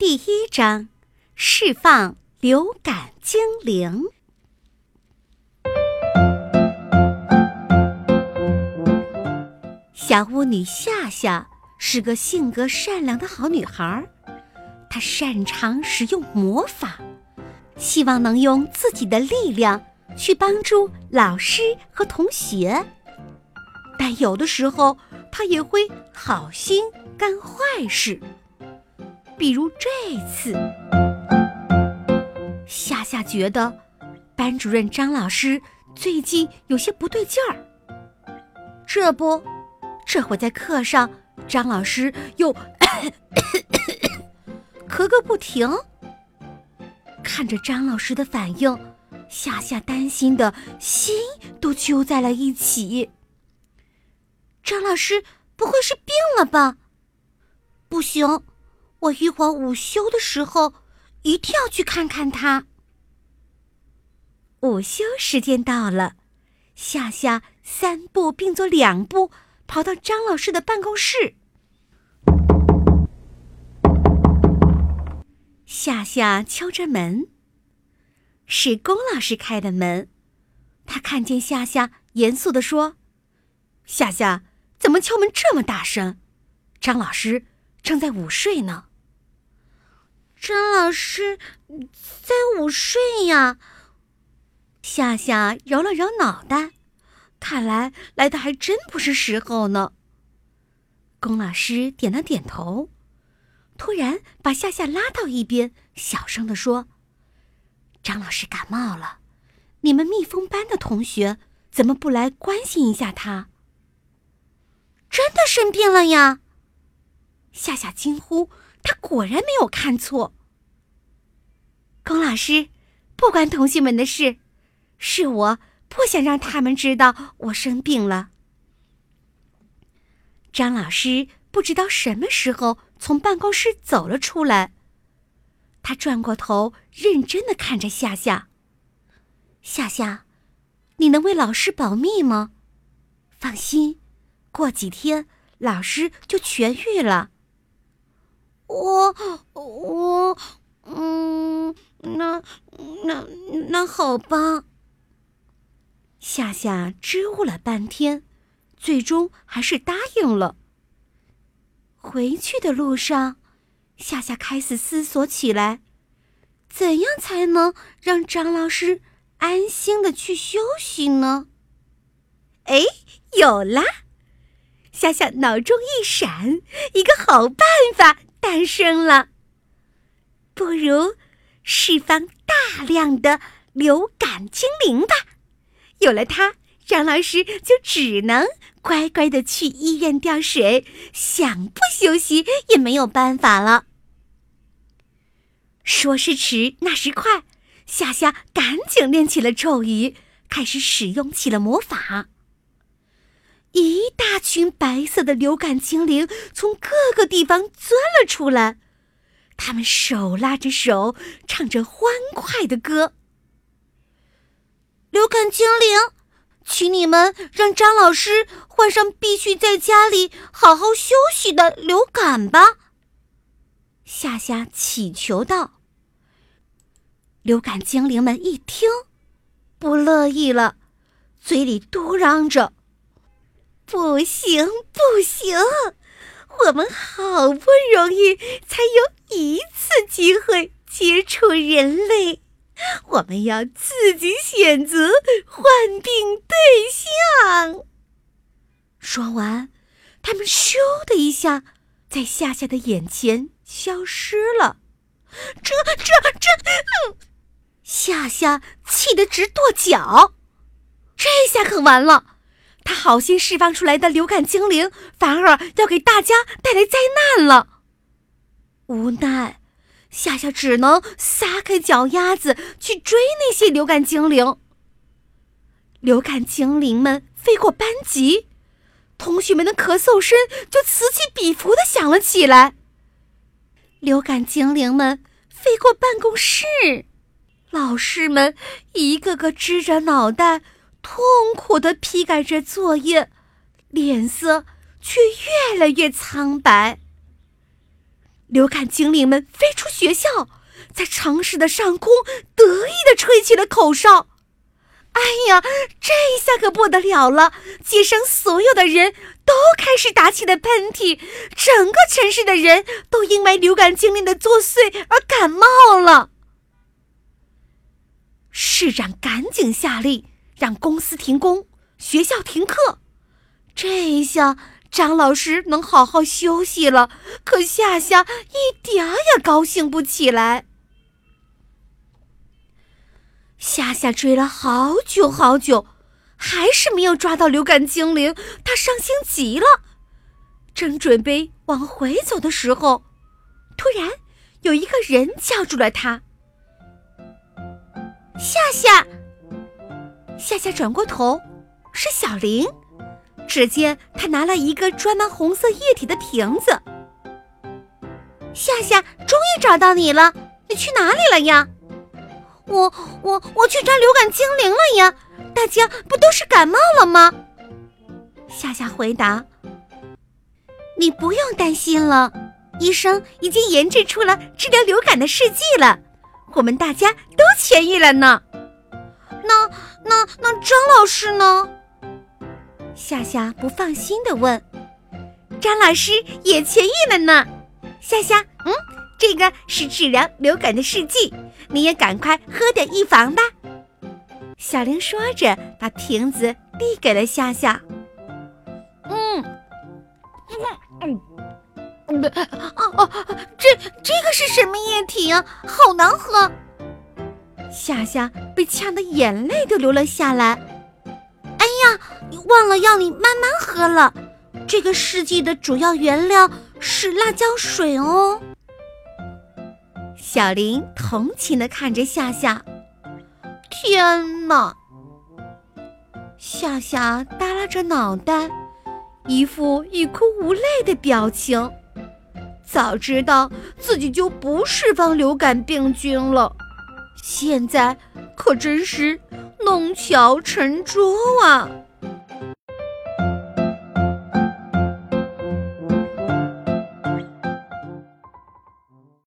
第一章：释放流感精灵。小巫女夏夏是个性格善良的好女孩，她擅长使用魔法，希望能用自己的力量去帮助老师和同学。但有的时候，她也会好心干坏事。比如这次，夏夏觉得班主任张老师最近有些不对劲儿。这不，这会在课上，张老师又咳个不停。看着张老师的反应，夏夏担心的心都揪在了一起。张老师不会是病了吧？不行。我一会儿午休的时候一定要去看看他。午休时间到了，夏夏三步并作两步跑到张老师的办公室。夏夏敲着门，是龚老师开的门。他看见夏夏，严肃地说：“夏夏，怎么敲门这么大声？张老师正在午睡呢。”张老师在午睡呀。夏夏揉了揉脑袋，看来来的还真不是时候呢。龚老师点了点头，突然把夏夏拉到一边，小声的说：“张老师感冒了，你们蜜蜂班的同学怎么不来关心一下他？”真的生病了呀！夏夏惊呼。他果然没有看错。龚老师，不关同学们的事，是我不想让他们知道我生病了。张老师不知道什么时候从办公室走了出来，他转过头，认真的看着夏夏。夏夏，你能为老师保密吗？放心，过几天老师就痊愈了。我我嗯，那那那好吧。夏夏支吾了半天，最终还是答应了。回去的路上，夏夏开始思索起来：怎样才能让张老师安心的去休息呢？哎，有啦！夏夏脑中一闪，一个好办法。诞生了，不如释放大量的流感精灵吧。有了它，张老师就只能乖乖的去医院吊水，想不休息也没有办法了。说时迟，那时快，夏夏赶紧练起了咒语，开始使用起了魔法。一大群白色的流感精灵从各个地方钻了出来，他们手拉着手，唱着欢快的歌。流感精灵，请你们让张老师患上必须在家里好好休息的流感吧。夏夏祈求道。流感精灵们一听，不乐意了，嘴里嘟嚷着。不行，不行！我们好不容易才有一次机会接触人类，我们要自己选择患病对象。说完，他们咻的一下，在夏夏的眼前消失了。这、这、这……夏夏气得直跺脚，这下可完了。他好心释放出来的流感精灵，反而要给大家带来灾难了。无奈，夏夏只能撒开脚丫子去追那些流感精灵。流感精灵们飞过班级，同学们的咳嗽声就此起彼伏的响了起来。流感精灵们飞过办公室，老师们一个个支着脑袋。痛苦的批改着作业，脸色却越来越苍白。流感精灵们飞出学校，在城市的上空得意地吹起了口哨。哎呀，这下可不得了了！街上所有的人都开始打起了喷嚏，整个城市的人都因为流感精灵的作祟而感冒了。市长赶紧下令，让公司停工，学校停课。这一下，张老师能好好休息了。可夏夏一点儿也高兴不起来。夏夏追了好久好久，还是没有抓到流感精灵，他伤心极了。正准备往回走的时候，突然有一个人叫住了他：“夏夏！”夏夏转过头，是小林。只见他拿了一个装满红色液体的瓶子。夏夏，终于找到你了，你去哪里了呀？我我我去抓流感精灵了呀！大家不都是感冒了吗？夏夏回答：“你不用担心了，医生已经研制出了治疗流感的试剂了，我们大家都痊愈了呢。那那那张老师呢？”夏夏不放心的问：“张老师也痊愈了呢。”夏夏，嗯，这个是治疗流感的试剂。你也赶快喝点预防吧。小玲说着，把瓶子递给了夏夏。嗯，嗯嗯，哦哦，这这个是什么液体啊？好难喝！夏夏被呛得眼泪都流了下来。哎呀，忘了要你慢慢喝了。这个试剂的主要原料是辣椒水哦。小林同情的看着夏夏，天哪！夏夏耷拉着脑袋，一副欲哭无泪的表情。早知道自己就不释放流感病菌了，现在可真是弄巧成拙啊！